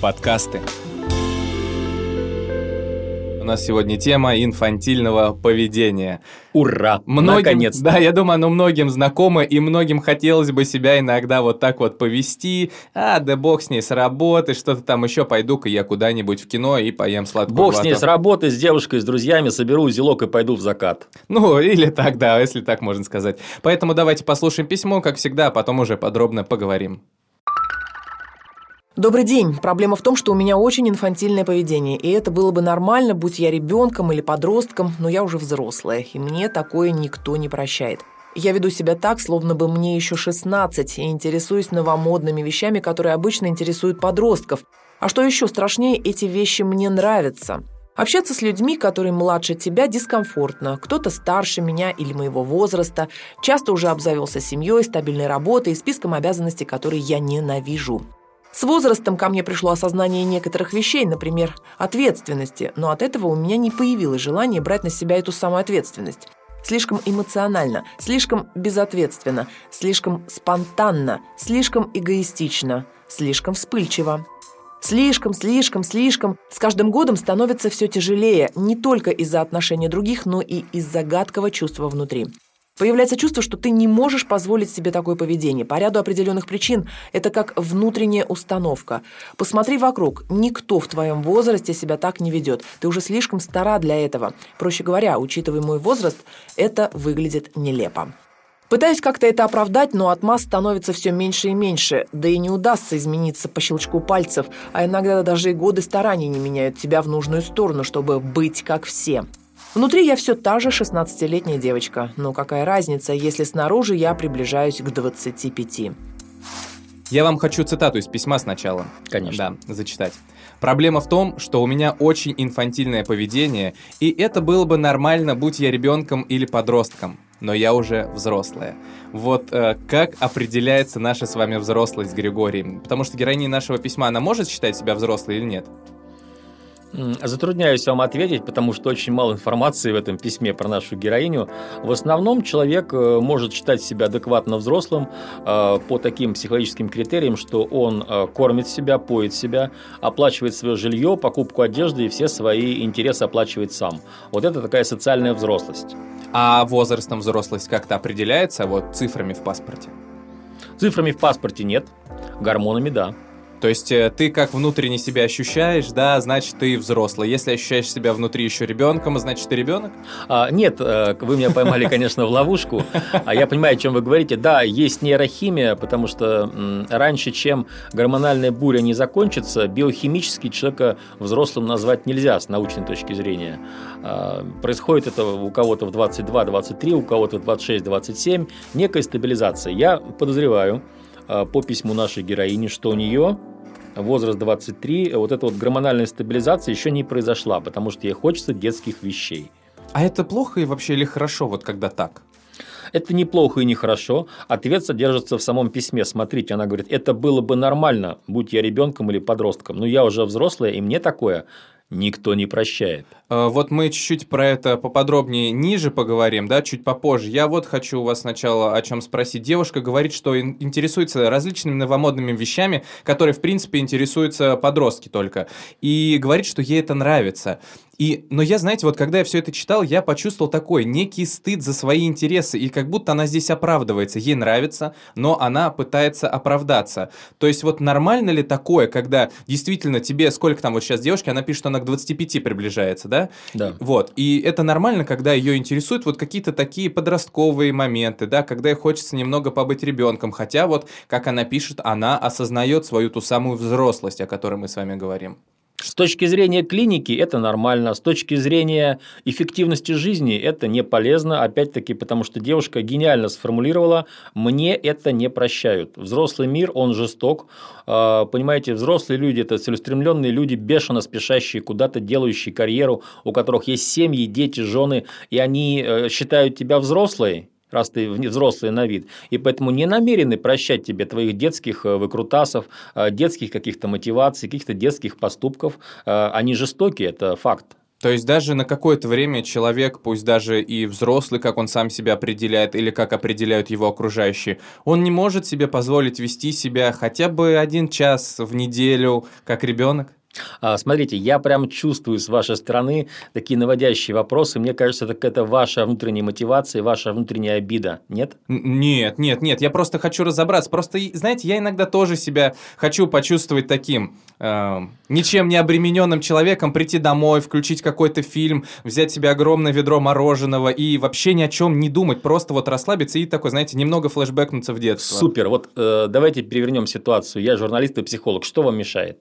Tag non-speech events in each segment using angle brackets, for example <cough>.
Подкасты. У нас сегодня тема инфантильного поведения. Ура! Многим, Наконец. Да, я думаю, оно многим знакомо, и многим хотелось бы себя иногда вот так вот повести. А, да бог с ней с работы, что-то там еще, пойду-ка я куда-нибудь в кино и поем сладкую Бог с ней вату. с работы, с девушкой, с друзьями, соберу узелок и пойду в закат. Ну, или так, да, если так можно сказать. Поэтому давайте послушаем письмо, как всегда, а потом уже подробно поговорим. Добрый день. Проблема в том, что у меня очень инфантильное поведение, и это было бы нормально, будь я ребенком или подростком, но я уже взрослая, и мне такое никто не прощает. Я веду себя так, словно бы мне еще 16, и интересуюсь новомодными вещами, которые обычно интересуют подростков. А что еще страшнее, эти вещи мне нравятся. Общаться с людьми, которые младше тебя, дискомфортно. Кто-то старше меня или моего возраста, часто уже обзавелся семьей, стабильной работой и списком обязанностей, которые я ненавижу. С возрастом ко мне пришло осознание некоторых вещей, например, ответственности, но от этого у меня не появилось желания брать на себя эту самую ответственность. Слишком эмоционально, слишком безответственно, слишком спонтанно, слишком эгоистично, слишком вспыльчиво. Слишком, слишком, слишком. С каждым годом становится все тяжелее, не только из-за отношения других, но и из-за гадкого чувства внутри. Появляется чувство, что ты не можешь позволить себе такое поведение. По ряду определенных причин это как внутренняя установка. Посмотри вокруг. Никто в твоем возрасте себя так не ведет. Ты уже слишком стара для этого. Проще говоря, учитывая мой возраст, это выглядит нелепо. Пытаюсь как-то это оправдать, но отмаз становится все меньше и меньше, да и не удастся измениться по щелчку пальцев, а иногда даже и годы стараний не меняют тебя в нужную сторону, чтобы быть как все. Внутри я все та же 16-летняя девочка, но какая разница, если снаружи я приближаюсь к 25. Я вам хочу цитату из письма сначала. Конечно. Да, зачитать. Проблема в том, что у меня очень инфантильное поведение, и это было бы нормально, будь я ребенком или подростком. Но я уже взрослая. Вот э, как определяется наша с вами взрослость, Григорий? Потому что героиня нашего письма, она может считать себя взрослой или нет? Затрудняюсь вам ответить, потому что очень мало информации в этом письме про нашу героиню. В основном человек э, может считать себя адекватно взрослым э, по таким психологическим критериям, что он э, кормит себя, поет себя, оплачивает свое жилье, покупку одежды и все свои интересы оплачивает сам. Вот это такая социальная взрослость. А возрастом взрослость как-то определяется вот цифрами в паспорте? Цифрами в паспорте нет, гормонами да. То есть э, ты как внутренне себя ощущаешь, да, значит ты взрослый. Если ощущаешь себя внутри еще ребенком, значит ты ребенок? А, нет, э, вы меня поймали, конечно, в ловушку. А я понимаю, о чем вы говорите. Да, есть нейрохимия, потому что раньше, чем гормональная буря не закончится, биохимически человека взрослым назвать нельзя с научной точки зрения. А, Происходит это у кого-то в 22-23, у кого-то в 26-27, некая стабилизация. Я подозреваю по письму нашей героини, что у нее возраст 23, вот эта вот гормональная стабилизация еще не произошла, потому что ей хочется детских вещей. А это плохо и вообще или хорошо, вот когда так? Это неплохо и нехорошо. Ответ содержится в самом письме. Смотрите, она говорит, это было бы нормально, будь я ребенком или подростком. Но я уже взрослая, и мне такое никто не прощает. Э, Вот мы чуть-чуть про это поподробнее ниже поговорим, да, чуть попозже. Я вот хочу у вас сначала о чем спросить. Девушка говорит, что ин- интересуется различными новомодными вещами, которые, в принципе, интересуются подростки только. И говорит, что ей это нравится. И, но я, знаете, вот когда я все это читал, я почувствовал такой некий стыд за свои интересы, и как будто она здесь оправдывается. Ей нравится, но она пытается оправдаться. То есть вот нормально ли такое, когда действительно тебе, сколько там вот сейчас девушки, она пишет, что она к 25 приближается, да? Да. Вот, и это нормально, когда ее интересуют вот какие-то такие подростковые моменты, да, когда ей хочется немного побыть ребенком, хотя вот, как она пишет, она осознает свою ту самую взрослость, о которой мы с вами говорим. Что точки зрения клиники это нормально, с точки зрения эффективности жизни это не полезно, опять-таки, потому что девушка гениально сформулировала, мне это не прощают. Взрослый мир, он жесток, а, понимаете, взрослые люди – это целеустремленные люди, бешено спешащие куда-то, делающие карьеру, у которых есть семьи, дети, жены, и они э, считают тебя взрослой, раз ты взрослый на вид, и поэтому не намерены прощать тебе твоих детских э, выкрутасов, э, детских каких-то мотиваций, каких-то детских поступков. Они жестокие, это факт. То есть даже на какое-то время человек, пусть даже и взрослый, как он сам себя определяет или как определяют его окружающие, он не может себе позволить вести себя хотя бы один час в неделю, как ребенок? А, смотрите, я прям чувствую с вашей стороны такие наводящие вопросы. Мне кажется, это какая-то ваша внутренняя мотивация, ваша внутренняя обида, нет? Нет, нет, нет. Я просто хочу разобраться. Просто, знаете, я иногда тоже себя хочу почувствовать таким э, ничем не обремененным человеком, прийти домой, включить какой-то фильм, взять себе огромное ведро мороженого и вообще ни о чем не думать, просто вот расслабиться и такой, знаете, немного флешбэкнуться в детство. Супер. Вот э, давайте перевернем ситуацию. Я журналист и психолог. Что вам мешает?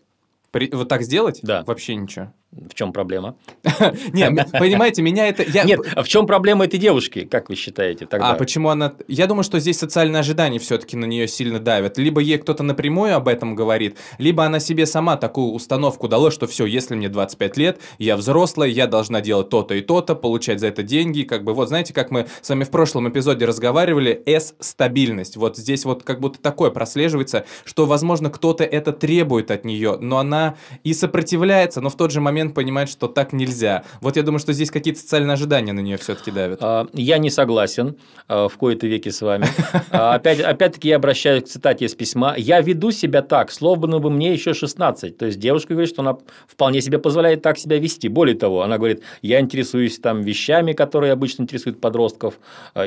При, вот так сделать? Да. Вообще ничего. В чем проблема? <laughs> Нет, понимаете, меня это... Нет, а в чем проблема этой девушки, как вы считаете тогда? А почему она... Я думаю, что здесь социальные ожидания все-таки на нее сильно давят. Либо ей кто-то напрямую об этом говорит, либо она себе сама такую установку дала, что все, если мне 25 лет, я взрослая, я должна делать то-то и то-то, получать за это деньги. Как бы вот знаете, как мы с вами в прошлом эпизоде разговаривали, S-стабильность. Вот здесь вот как будто такое прослеживается, что, возможно, кто-то это требует от нее, но она и сопротивляется, но в тот же момент момент понимает, что так нельзя. Вот я думаю, что здесь какие-то социальные ожидания на нее все-таки давят. А, я не согласен а, в кои-то веке с вами. А, опять, опять-таки я обращаюсь к цитате из письма. Я веду себя так, словно бы мне еще 16. То есть девушка говорит, что она вполне себе позволяет так себя вести. Более того, она говорит, я интересуюсь там вещами, которые обычно интересуют подростков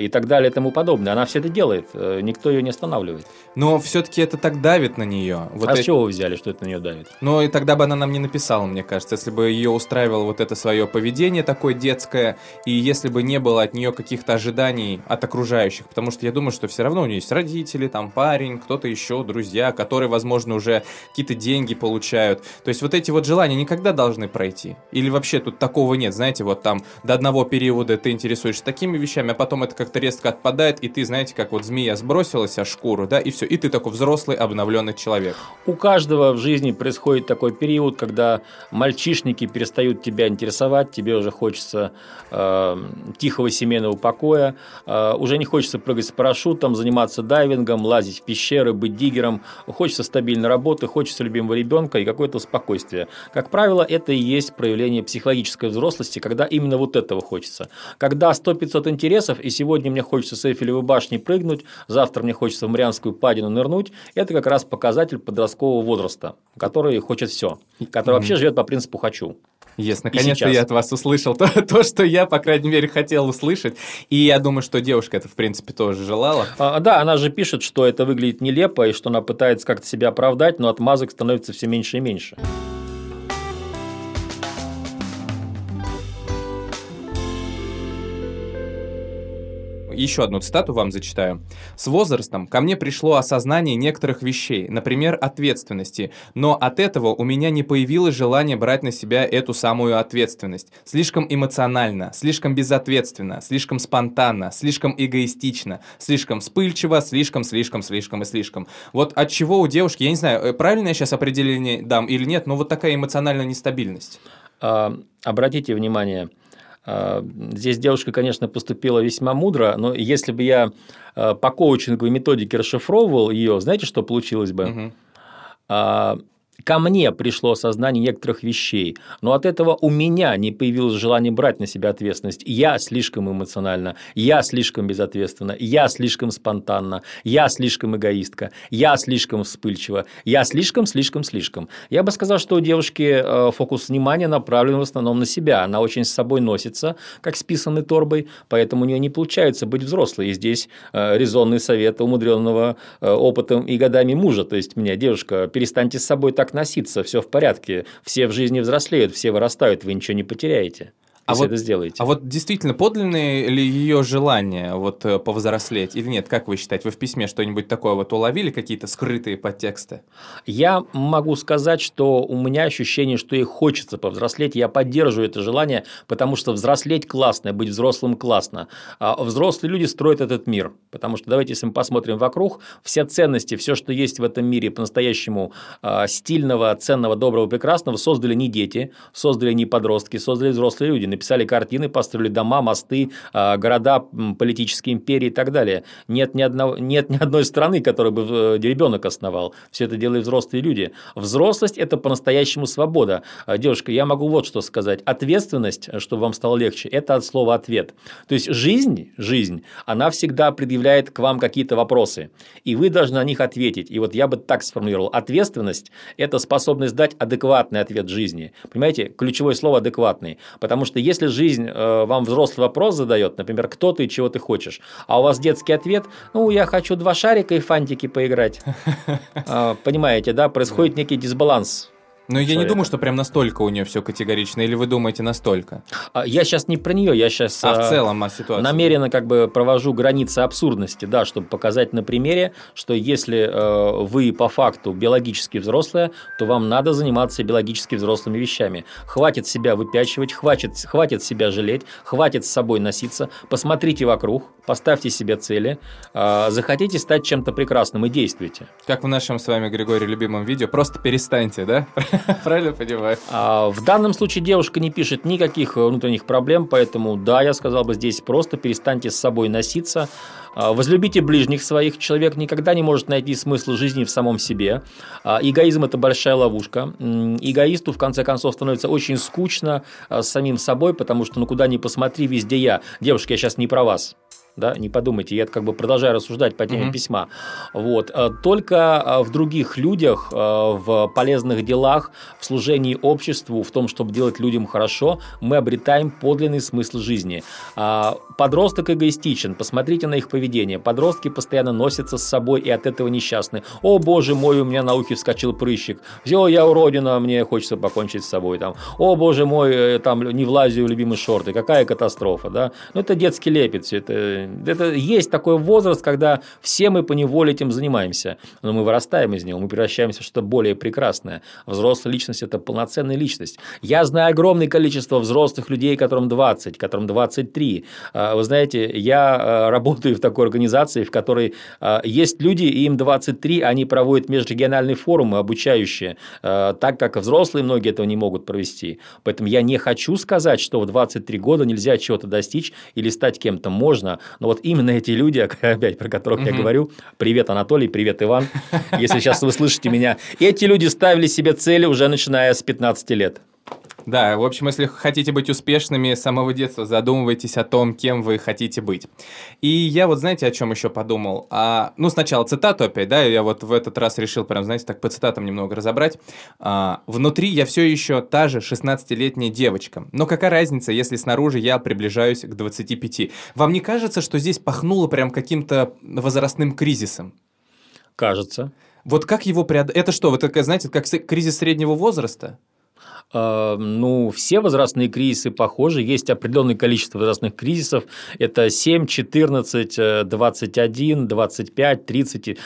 и так далее и тому подобное. Она все это делает, э, никто ее не останавливает. Но все-таки это так давит на нее. Вот а это... с чего вы взяли, что это на нее давит? Ну и тогда бы она нам не написала, мне кажется, если бы бы ее устраивало вот это свое поведение такое детское, и если бы не было от нее каких-то ожиданий от окружающих, потому что я думаю, что все равно у нее есть родители, там парень, кто-то еще, друзья, которые, возможно, уже какие-то деньги получают. То есть вот эти вот желания никогда должны пройти. Или вообще тут такого нет, знаете, вот там до одного периода ты интересуешься такими вещами, а потом это как-то резко отпадает, и ты, знаете, как вот змея сбросилась о шкуру, да, и все, и ты такой взрослый, обновленный человек. У каждого в жизни происходит такой период, когда мальчишник родственники перестают тебя интересовать, тебе уже хочется э, тихого семейного покоя, э, уже не хочется прыгать с парашютом, заниматься дайвингом, лазить в пещеры, быть диггером, хочется стабильной работы, хочется любимого ребенка и какое-то спокойствие. Как правило, это и есть проявление психологической взрослости, когда именно вот этого хочется. Когда 100-500 интересов, и сегодня мне хочется с Эйфелевой башни прыгнуть, завтра мне хочется в Марианскую падину нырнуть, это как раз показатель подросткового возраста, который хочет все, который вообще живет по принципу «хочу» хочу. Yes, наконец-то я от вас услышал то, <laughs> то, что я, по крайней мере, хотел услышать. И я думаю, что девушка это, в принципе, тоже желала. А, да, она же пишет, что это выглядит нелепо, и что она пытается как-то себя оправдать, но отмазок становится все меньше и меньше. Еще одну цитату вам зачитаю. «С возрастом ко мне пришло осознание некоторых вещей, например, ответственности, но от этого у меня не появилось желания брать на себя эту самую ответственность. Слишком эмоционально, слишком безответственно, слишком спонтанно, слишком эгоистично, слишком вспыльчиво, слишком, слишком, слишком и слишком. Вот от чего у девушки, я не знаю, э, правильно я сейчас определение дам или нет, но вот такая эмоциональная нестабильность. А, обратите внимание, здесь девушка, конечно, поступила весьма мудро, но если бы я а, по коучинговой методике расшифровывал ее, знаете, что получилось бы? Угу ко мне пришло осознание некоторых вещей, но от этого у меня не появилось желание брать на себя ответственность. Я слишком эмоционально, я слишком безответственно, я слишком спонтанно, я слишком эгоистка, я слишком вспыльчива, я слишком, слишком, слишком. Я бы сказал, что у девушки э, фокус внимания направлен в основном на себя. Она очень с собой носится, как с писанной торбой, поэтому у нее не получается быть взрослой. И здесь э, резонный совет умудренного э, опытом и годами мужа. То есть, меня, девушка, перестаньте с собой так носиться, все в порядке, все в жизни взрослеют, все вырастают, вы ничего не потеряете. А если вот, это сделаете. А вот действительно, подлинное ли ее желание вот э, повзрослеть или нет? Как вы считаете? Вы в письме что-нибудь такое вот уловили, какие-то скрытые подтексты? Я могу сказать, что у меня ощущение, что ей хочется повзрослеть. Я поддерживаю это желание, потому что взрослеть классно, быть взрослым классно. А взрослые люди строят этот мир. Потому что давайте, если мы посмотрим вокруг, все ценности, все, что есть в этом мире по-настоящему а, стильного, ценного, доброго, прекрасного, создали не дети, создали не подростки, создали взрослые люди написали картины, построили дома, мосты, а, города, политические империи и так далее. Нет ни, одного, нет ни одной страны, которую бы э, ребенок основал. Все это делают взрослые люди. Взрослость – это по-настоящему свобода. А, девушка, я могу вот что сказать. Ответственность, чтобы вам стало легче, это от слова «ответ». То есть, жизнь, жизнь, она всегда предъявляет к вам какие-то вопросы, и вы должны на них ответить. И вот я бы так сформулировал. Ответственность – это способность дать адекватный ответ жизни. Понимаете, ключевое слово «адекватный». Потому что если жизнь э, вам взрослый вопрос задает, например, кто ты и чего ты хочешь, а у вас детский ответ, ну, я хочу два шарика и фантики поиграть. <laughs> А, понимаете, да, происходит некий дисбаланс но я не думаю, что прям настолько у нее все категорично, или вы думаете настолько? А, я сейчас не про нее, я сейчас а в а, целом о ситуации. намеренно как бы провожу границы абсурдности, да, чтобы показать на примере, что если э, вы по факту биологически взрослые, то вам надо заниматься биологически взрослыми вещами. Хватит себя выпячивать, хватит, хватит себя жалеть, хватит с собой носиться, посмотрите вокруг, поставьте себе цели, э, захотите стать чем-то прекрасным и действуйте. Как в нашем с вами, Григорий, любимом видео, просто перестаньте, да? <laughs> Правильно понимаю? А, в данном случае девушка не пишет никаких э, внутренних проблем, поэтому да, я сказал бы здесь просто перестаньте с собой носиться, а, возлюбите ближних своих. Человек никогда не может найти смысл жизни в самом себе. А, эгоизм – это большая ловушка. Эгоисту, в конце концов, становится очень скучно с самим собой, потому что ну куда ни посмотри, везде я. Девушка, я сейчас не про вас да, не подумайте, я как бы продолжаю рассуждать по теме mm-hmm. письма. Вот. Э, только э, в других людях, э, в полезных делах, в служении обществу, в том, чтобы делать людям хорошо, мы обретаем подлинный смысл жизни. Подросток эгоистичен, посмотрите на их поведение. Подростки постоянно носятся с собой и от этого несчастны. О, боже мой, у меня на ухе вскочил прыщик. Все, я уродина, мне хочется покончить с собой. Там. О, боже мой, там не влазю в любимые шорты. Какая катастрофа, да? Ну, это детский лепет, это это есть такой возраст, когда все мы по неволе этим занимаемся, но мы вырастаем из него, мы превращаемся в что-то более прекрасное. Взрослая личность – это полноценная личность. Я знаю огромное количество взрослых людей, которым 20, которым 23. А, вы знаете, я а, работаю в такой организации, в которой а, есть люди, и им 23, они проводят межрегиональные форумы обучающие, так как взрослые многие этого не могут провести. Поэтому я не хочу сказать, что в 23 года нельзя чего-то достичь или стать кем-то можно, но вот именно эти люди, <laughs> опять про которых угу. я говорю, привет, Анатолий, привет, Иван, если сейчас вы слышите меня, эти люди ставили себе цели уже начиная с 15 лет. Да, в общем, если хотите быть успешными с самого детства, задумывайтесь о том, кем вы хотите быть. И я вот, знаете, о чем еще подумал? А, ну, сначала цитату опять, да, я вот в этот раз решил прям, знаете, так по цитатам немного разобрать. А, Внутри я все еще та же 16-летняя девочка. Но какая разница, если снаружи я приближаюсь к 25? Вам не кажется, что здесь пахнуло прям каким-то возрастным кризисом? Кажется. Вот как его преодолеть? Это что, вы такая, знаете, как кризис среднего возраста? А, ну, все возрастные кризисы похожи, есть определенное количество возрастных кризисов, это 7, 14, 21, 25, 30,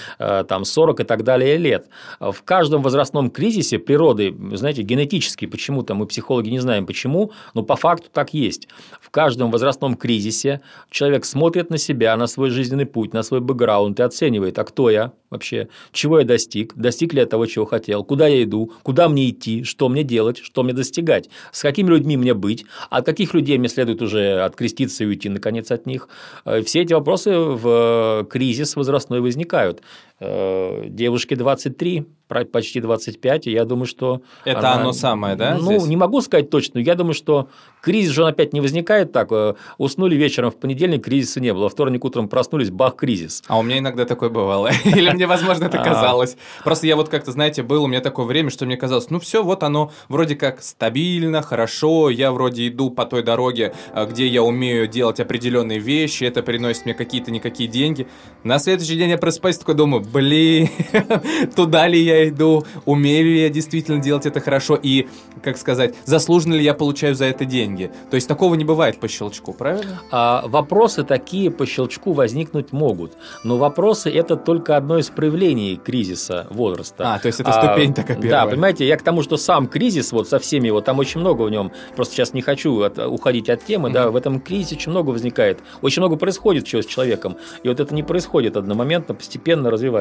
там, 40 и так далее лет. В каждом возрастном кризисе природы, знаете, генетически, почему-то мы психологи не знаем почему, но по факту так есть. В каждом возрастном кризисе человек смотрит на себя, на свой жизненный путь, на свой бэкграунд и оценивает, а кто я вообще, чего я достиг, достиг ли я того, чего хотел, куда я иду, куда мне идти, что мне делать, что мне достигать, с какими людьми мне быть, от каких людей мне следует уже откреститься и уйти, наконец, от них. Э, все эти вопросы в кризис возрастной возникают. Э, девушке 23, почти 25, и я думаю, что... Это она, оно самое, да? Ну, здесь? не могу сказать точно, я думаю, что кризис же он опять не возникает так. Э, уснули вечером в понедельник, кризиса не было. Вторник утром проснулись, бах, кризис. А у меня иногда такое бывало. <laughs> Или мне, возможно, это а. казалось. Просто я вот как-то, знаете, был у меня такое время, что мне казалось, ну все, вот оно вроде как стабильно, хорошо, я вроде иду по той дороге, э, где я умею делать определенные вещи, это приносит мне какие-то никакие деньги. На следующий день я просыпаюсь такой думаю, блин, <laughs> туда ли я иду, умею ли я действительно делать это хорошо и, как сказать, заслуженно ли я получаю за это деньги. То есть такого не бывает по щелчку, правильно? А вопросы такие по щелчку возникнуть могут, но вопросы это только одно из проявлений кризиса возраста. А, то есть это ступень а, такая первая. Да, понимаете, я к тому, что сам кризис, вот со всеми его, там очень много в нем, просто сейчас не хочу от, уходить от темы, mm-hmm. да, в этом кризисе очень много возникает, очень много происходит чего с человеком, и вот это не происходит одномоментно, постепенно развивается.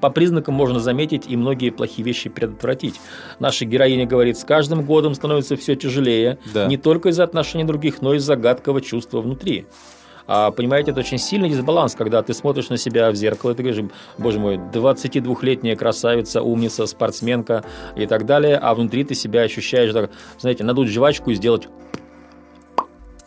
По признакам можно заметить и многие плохие вещи предотвратить. Наша героиня говорит, с каждым годом становится все тяжелее, да. не только из-за отношений других, но и из-за гадкого чувства внутри. А, понимаете, это очень сильный дисбаланс, когда ты смотришь на себя в зеркало, и ты говоришь, боже мой, 22-летняя красавица, умница, спортсменка и так далее, а внутри ты себя ощущаешь, так, знаете, надуть жвачку и сделать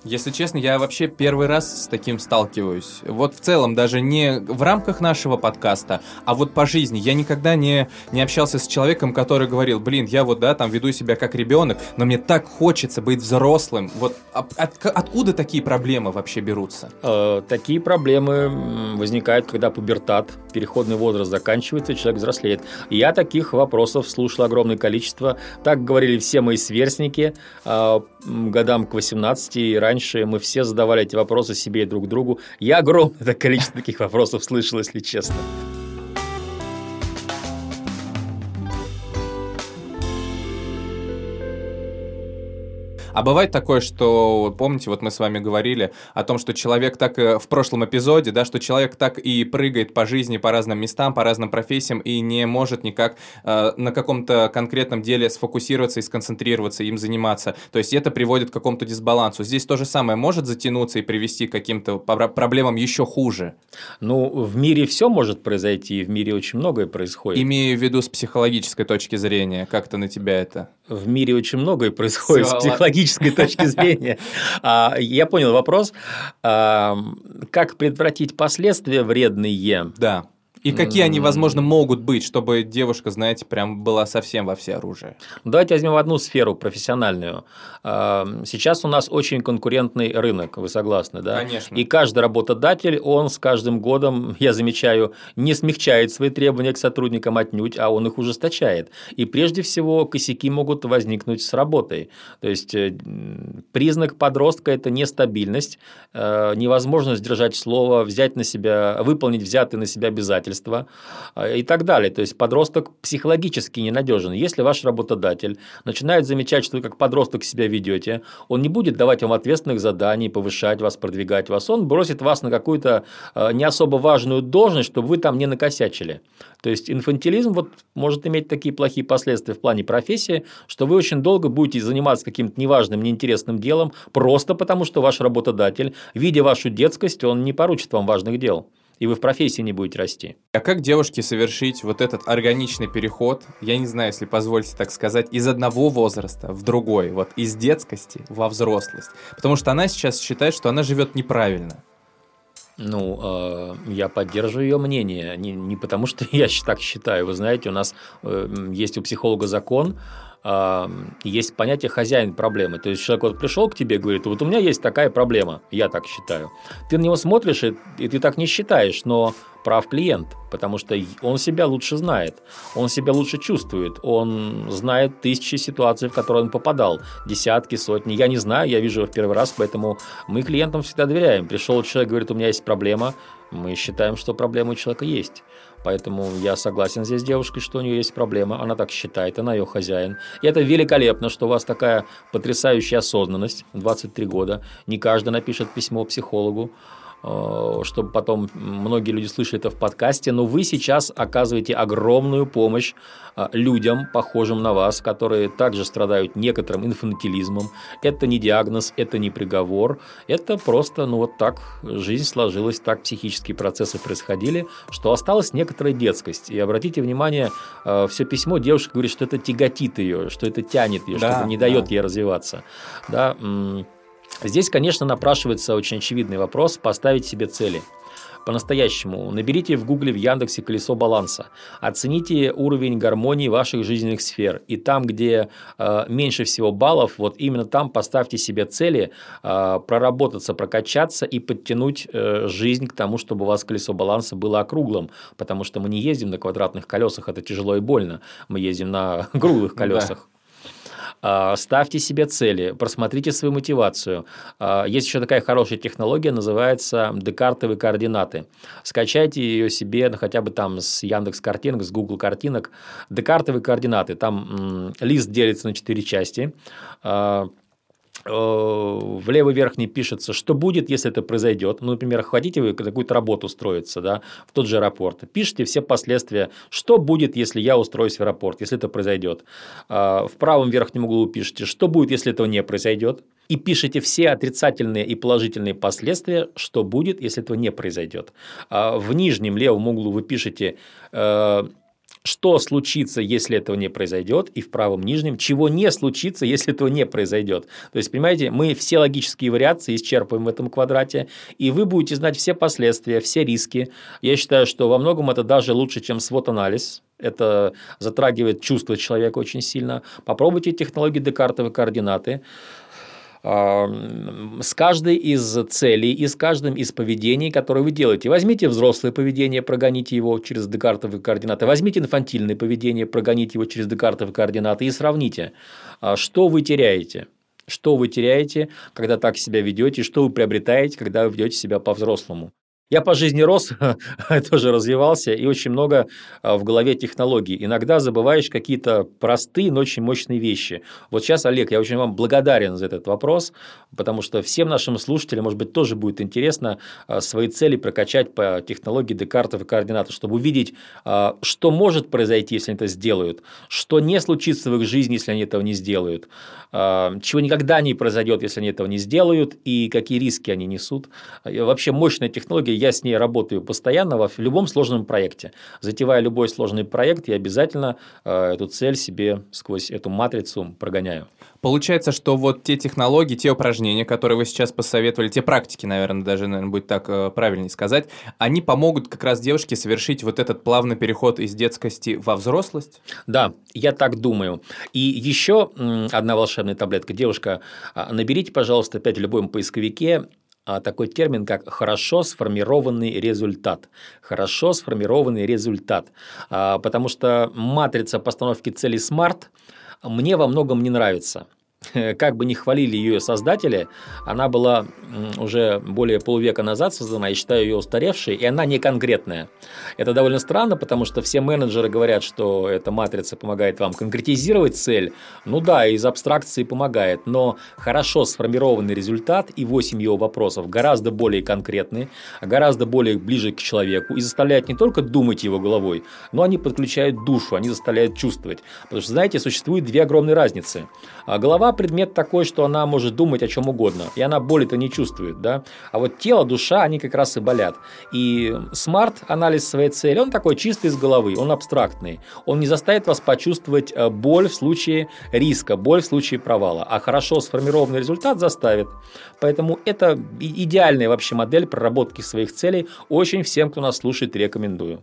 если честно, я вообще первый раз с таким сталкиваюсь. Вот в целом, даже не в рамках нашего подкаста, а вот по жизни. Я никогда не, не общался с человеком, который говорил, блин, я вот, да, там веду себя как ребенок, но мне так хочется быть взрослым. Вот от, от, откуда такие проблемы вообще берутся? Э, такие проблемы возникают, когда пубертат, переходный возраст заканчивается, человек взрослеет. Я таких вопросов слушал огромное количество. Так говорили все мои сверстники э, годам к 18 и ранее раньше мы все задавали эти вопросы себе и друг другу. Я огромное <laughs> количество таких вопросов слышал, если честно. А бывает такое, что, помните, вот мы с вами говорили о том, что человек так э, в прошлом эпизоде, да, что человек так и прыгает по жизни, по разным местам, по разным профессиям и не может никак э, на каком-то конкретном деле сфокусироваться и сконцентрироваться, им заниматься. То есть это приводит к какому-то дисбалансу. Здесь то же самое может затянуться и привести к каким-то проблемам еще хуже. Ну, в мире все может произойти, в мире очень многое происходит. Имею в виду с психологической точки зрения, как-то на тебя это? В мире очень многое происходит Все, с психологической юридической точки <laughs> зрения. А, я понял вопрос. А, как предотвратить последствия вредные? Да. И какие они, возможно, могут быть, чтобы девушка, знаете, прям была совсем во все оружие? Давайте возьмем одну сферу профессиональную. Сейчас у нас очень конкурентный рынок, вы согласны, да? Конечно. И каждый работодатель, он с каждым годом, <laughs> я замечаю, не смягчает свои требования к сотрудникам отнюдь, а он их ужесточает. И прежде всего косяки могут возникнуть с работой. То есть э, признак подростка – это нестабильность, э, невозможность держать слово, взять на себя, выполнить взятые на себя обязательства предательства э, и так далее. То есть подросток психологически ненадежен. Если ваш работодатель начинает замечать, что вы как подросток себя ведете, он не будет давать вам ответственных заданий, повышать вас, продвигать вас, он бросит вас на какую-то э, не особо важную должность, чтобы вы там не накосячили. То есть инфантилизм вот может иметь такие плохие последствия в плане профессии, что вы очень долго будете заниматься каким-то неважным, неинтересным делом, просто потому что ваш работодатель, видя вашу детскость, он не поручит вам важных дел и вы в профессии не будете расти. А как девушке совершить вот этот органичный переход, я не знаю, если позволите так сказать, из одного возраста в другой, вот из детскости во взрослость? Потому что она сейчас считает, что она живет неправильно. Ну, э, я поддерживаю ее мнение. Не, не потому, что <laughs> я так считаю. Вы знаете, у нас э, есть у психолога закон, есть понятие хозяин проблемы. То есть человек вот пришел к тебе и говорит, вот у меня есть такая проблема, я так считаю. Ты на него смотришь, и, и ты так не считаешь, но прав клиент, потому что он себя лучше знает, он себя лучше чувствует, он знает тысячи ситуаций, в которые он попадал, десятки, сотни. Я не знаю, я вижу его в первый раз, поэтому мы клиентам всегда доверяем. Пришел человек, говорит, у меня есть проблема, мы считаем, что проблема у человека есть. Поэтому я согласен здесь с девушкой, что у нее есть проблема. Она так считает, она ее хозяин. И это великолепно, что у вас такая потрясающая осознанность. 23 года. Не каждый напишет письмо психологу. Э, чтобы потом многие люди слышали это в подкасте, но вы сейчас оказываете огромную помощь э, людям, похожим на вас, которые также страдают некоторым инфантилизмом. Это не диагноз, это не приговор, это просто, ну вот так жизнь сложилась, так психические процессы происходили, что осталась некоторая детскость. И обратите внимание, э, все письмо девушка говорит, что это тяготит ее, что это тянет ее, да, что это не дает да. ей развиваться. Да, Здесь, конечно, напрашивается очень очевидный вопрос – поставить себе цели. по-настоящему. Наберите в Гугле, в Яндексе колесо баланса. Оцените уровень гармонии ваших жизненных сфер. И там, где э, меньше всего баллов, вот именно там поставьте себе цели э, проработаться, прокачаться и подтянуть э, жизнь к тому, чтобы у вас колесо баланса было округлым. Потому что мы не ездим на квадратных колесах, это тяжело и больно. Мы ездим на <laughs> круглых колесах. А, ставьте себе цели, просмотрите свою мотивацию. А, есть еще такая хорошая технология, называется декартовые координаты. Скачайте ее себе ну, хотя бы там с Яндекс картинок, с Google картинок. Декартовые координаты. Там лист делится на четыре части а, в левый верхний пишется, что будет, если это произойдет. Ну, например, хотите вы какую-то работу устроиться да, в тот же аэропорт. Пишите все последствия, что будет, если я устроюсь в аэропорт, если это произойдет. А, в правом верхнем углу пишите, что будет, если этого не произойдет. И пишите все отрицательные и положительные последствия, что будет, если этого не произойдет. А, в нижнем левом углу вы пишете э, что случится, если этого не произойдет, и в правом нижнем, чего не случится, если этого не произойдет. То есть, понимаете, мы все логические вариации исчерпываем в этом квадрате, и вы будете знать все последствия, все риски. Я считаю, что во многом это даже лучше, чем свод-анализ. Это затрагивает чувства человека очень сильно. Попробуйте технологии Декартовой координаты с каждой из целей и с каждым из поведений, которые вы делаете. Возьмите взрослое поведение, прогоните его через декартовые координаты, возьмите инфантильное поведение, прогоните его через декартовые координаты и сравните, а, что вы теряете. Что вы теряете, когда так себя ведете, что вы приобретаете, когда вы ведете себя по-взрослому. Я по жизни рос, <laughs> тоже развивался, и очень много а, в голове технологий. Иногда забываешь какие-то простые, но очень мощные вещи. Вот сейчас, Олег, я очень вам благодарен за этот вопрос, потому что всем нашим слушателям, может быть, тоже будет интересно а, свои цели прокачать по технологии Декартов и координатов, чтобы увидеть, а, что может произойти, если они это сделают, что не случится в их жизни, если они этого не сделают, чего никогда не произойдет, если они этого не сделают, и какие риски они несут. Вообще мощная технология я с ней работаю постоянно в любом сложном проекте. Затевая любой сложный проект, я обязательно э, эту цель себе сквозь эту матрицу прогоняю. Получается, что вот те технологии, те упражнения, которые вы сейчас посоветовали, те практики, наверное, даже, наверное, будет так э, правильнее сказать, они помогут как раз девушке совершить вот этот плавный переход из детскости во взрослость? Да, я так думаю. И еще одна волшебная таблетка. Девушка, а, наберите, пожалуйста, опять в любом поисковике а, такой термин, как хорошо сформированный результат. Хорошо сформированный результат. А, потому что матрица постановки цели SMART мне во многом не нравится. Как бы ни хвалили ее создатели, она была уже более полувека назад создана, я считаю ее устаревшей, и она не конкретная. Это довольно странно, потому что все менеджеры говорят, что эта матрица помогает вам конкретизировать цель. Ну да, из абстракции помогает, но хорошо сформированный результат и 8 его вопросов гораздо более конкретны, гораздо более ближе к человеку и заставляют не только думать его головой, но они подключают душу, они заставляют чувствовать. Потому что, знаете, существует две огромные разницы. А голова предмет такой, что она может думать о чем угодно, и она боли-то не чувствует, да. А вот тело, душа, они как раз и болят. И SMART-анализ своей цели, он такой чистый из головы, он абстрактный. Он не заставит вас почувствовать э, боль в случае риска, боль в случае провала, а хорошо сформированный результат заставит. Поэтому это идеальная вообще модель проработки своих целей. Очень всем, кто нас слушает, рекомендую.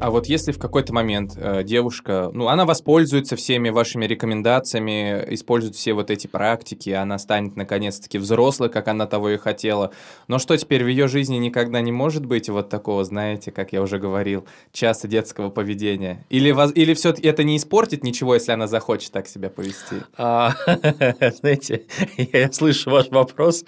А вот если в какой-то момент э, девушка, ну, она воспользуется всеми вашими рекомендациями, использует все вот эти практики, она станет наконец-таки взрослой, как она того и хотела. Но что теперь в ее жизни никогда не может быть вот такого, знаете, как я уже говорил, часто детского поведения? Или, или все-таки это не испортит ничего, если она захочет так себя повести? А, <laughs> знаете, <laughs> я слышу ваш вопрос.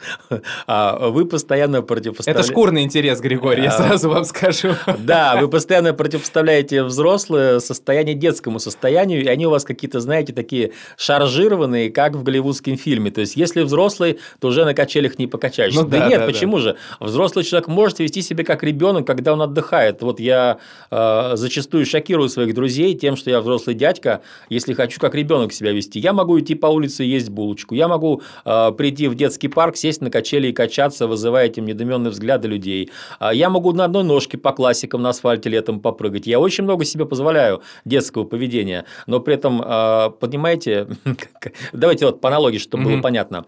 А, вы постоянно противопоставляете... Это шкурный интерес, Григорий, я а, сразу вам скажу. Да, вы постоянно против представляете взрослое состояние детскому состоянию, и они у вас какие-то, знаете, такие шаржированные, как в голливудском фильме. То есть, если взрослый, то уже на качелях не покачаешься. Ну, да, да нет, да, почему да. же? Взрослый человек может вести себя как ребенок, когда он отдыхает. Вот я э, зачастую шокирую своих друзей тем, что я взрослый дядька, если хочу как ребенок себя вести. Я могу идти по улице и есть булочку. Я могу э, прийти в детский парк, сесть на качели и качаться, вызывая этим недоменные взгляды людей. Я могу на одной ножке по классикам на асфальте летом попрыгать говорите, я очень много себе позволяю детского поведения, но при этом, э, понимаете, <laughs> давайте вот по аналогии, чтобы было понятно.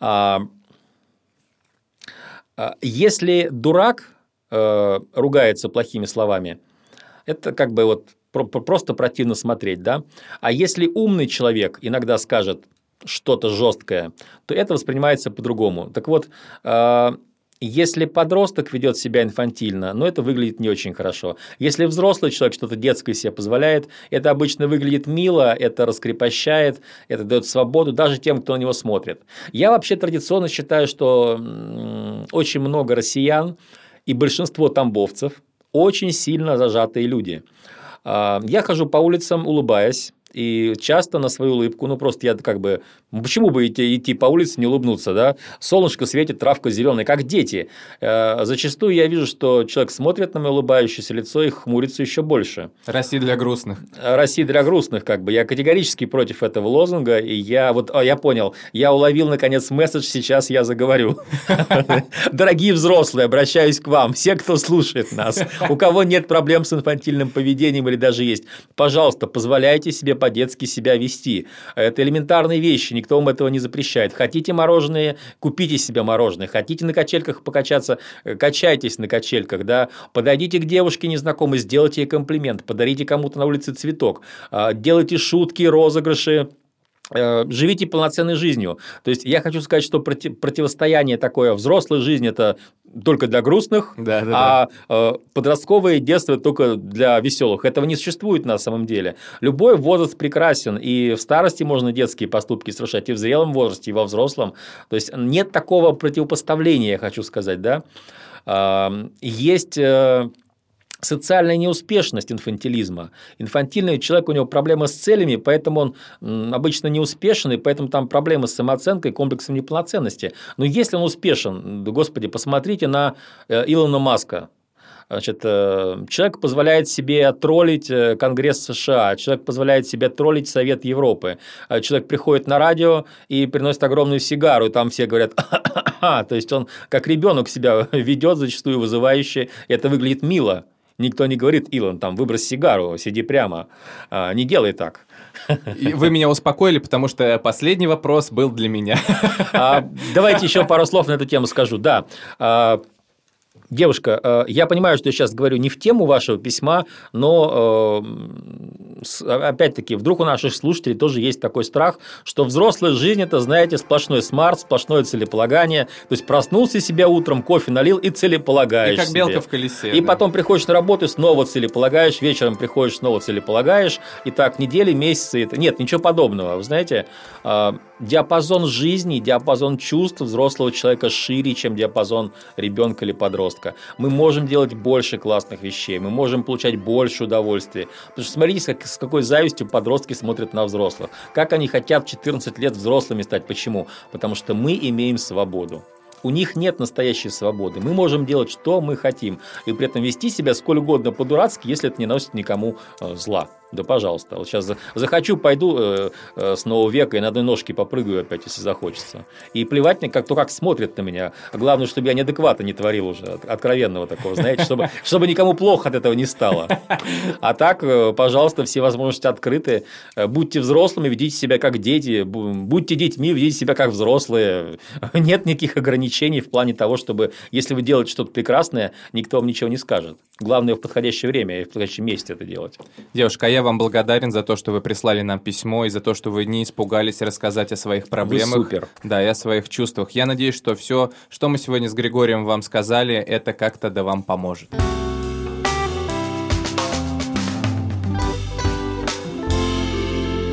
А, а, если дурак э, ругается плохими словами, это как бы вот просто противно смотреть, да? А если умный человек иногда скажет что-то жесткое, то это воспринимается по-другому. Так вот, если подросток ведет себя инфантильно, ну это выглядит не очень хорошо. Если взрослый человек что-то детское себе позволяет, это обычно выглядит мило, это раскрепощает, это дает свободу даже тем, кто на него смотрит. Я вообще традиционно считаю, что очень много россиян и большинство тамбовцев очень сильно зажатые люди. А, я хожу по улицам, улыбаясь, и часто на свою улыбку, ну просто я как бы, почему бы идти, идти по улице не улыбнуться, да? Солнышко светит, травка зеленая, как дети. Э, зачастую я вижу, что человек смотрит на мое улыбающееся лицо и хмурится еще больше. Россия для грустных. Россия для грустных, как бы. Я категорически против этого лозунга, и я вот, а, я понял, я уловил наконец месседж, сейчас я заговорю. <laughs> Дорогие взрослые, обращаюсь к вам, все, кто слушает нас, у кого нет проблем с инфантильным поведением или даже есть, пожалуйста, позволяйте себе по-детски себя вести. Это элементарные вещи, никто вам этого не запрещает. Хотите мороженое, купите себе мороженое. Хотите на качельках покачаться, качайтесь на качельках. Да? Подойдите к девушке незнакомой, сделайте ей комплимент, подарите кому-то на улице цветок, а, делайте шутки, розыгрыши, живите полноценной жизнью. То есть я хочу сказать, что против, противостояние такое взрослой жизни это только для грустных, да, да, а да. Э, подростковое детство только для веселых. Этого не существует на самом деле. Любой возраст прекрасен, и в старости можно детские поступки совершать, и в зрелом возрасте, и во взрослом. То есть нет такого противопоставления, я хочу сказать, да. Есть э, социальная неуспешность инфантилизма. Инфантильный человек, у него проблемы с целями, поэтому он обычно неуспешен, и поэтому там проблемы с самооценкой, комплексом неполноценности. Но если он успешен, господи, посмотрите на э, Илона Маска, Значит, э, человек позволяет себе троллить э, Конгресс США, человек позволяет себе троллить Совет Европы, человек приходит на радио и приносит огромную сигару, и там все говорят, то есть он как ребенок себя <laughs> ведет зачастую вызывающе, и это выглядит мило. Никто не говорит, Илон, там, выбрось сигару, сиди прямо. А, не делай так. И вы меня успокоили, потому что последний вопрос был для меня. А, давайте еще пару слов на эту тему скажу. Да, а, Девушка, э, я понимаю, что я сейчас говорю не в тему вашего письма, но э, опять-таки, вдруг у наших слушателей тоже есть такой страх, что взрослая жизнь – это, знаете, сплошной смарт, сплошное целеполагание. То есть, проснулся себя утром, кофе налил и целеполагаешь И как белка себе. в колесе. И да. потом приходишь на работу и снова целеполагаешь, вечером приходишь, снова целеполагаешь. И так недели, месяцы. Нет, ничего подобного. Вы знаете, э, диапазон жизни, диапазон чувств взрослого человека шире, чем диапазон ребенка или подростка. Мы можем делать больше классных вещей, мы можем получать больше удовольствия. Потому что смотрите, как, с какой завистью подростки смотрят на взрослых. Как они хотят в 14 лет взрослыми стать. Почему? Потому что мы имеем свободу. У них нет настоящей свободы. Мы можем делать, что мы хотим, и при этом вести себя сколь угодно по-дурацки, если это не носит никому э, зла. Да, пожалуйста. Вот сейчас захочу, пойду э, э, с нового века и на одной ножке попрыгаю опять, если захочется. И плевать мне, как, то как смотрят на меня. Главное, чтобы я неадекватно не творил уже, откровенного такого, знаете, чтобы, чтобы никому плохо от этого не стало. А так, э, пожалуйста, все возможности открыты. Будьте взрослыми, ведите себя как дети. Будьте детьми, ведите себя как взрослые. Нет никаких ограничений в плане того, чтобы, если вы делаете что-то прекрасное, никто вам ничего не скажет. Главное в подходящее время и в подходящем месте это делать. Девушка, а я вам благодарен за то, что вы прислали нам письмо и за то, что вы не испугались рассказать о своих проблемах. Вы супер. Да, и о своих чувствах. Я надеюсь, что все, что мы сегодня с Григорием вам сказали, это как-то да вам поможет.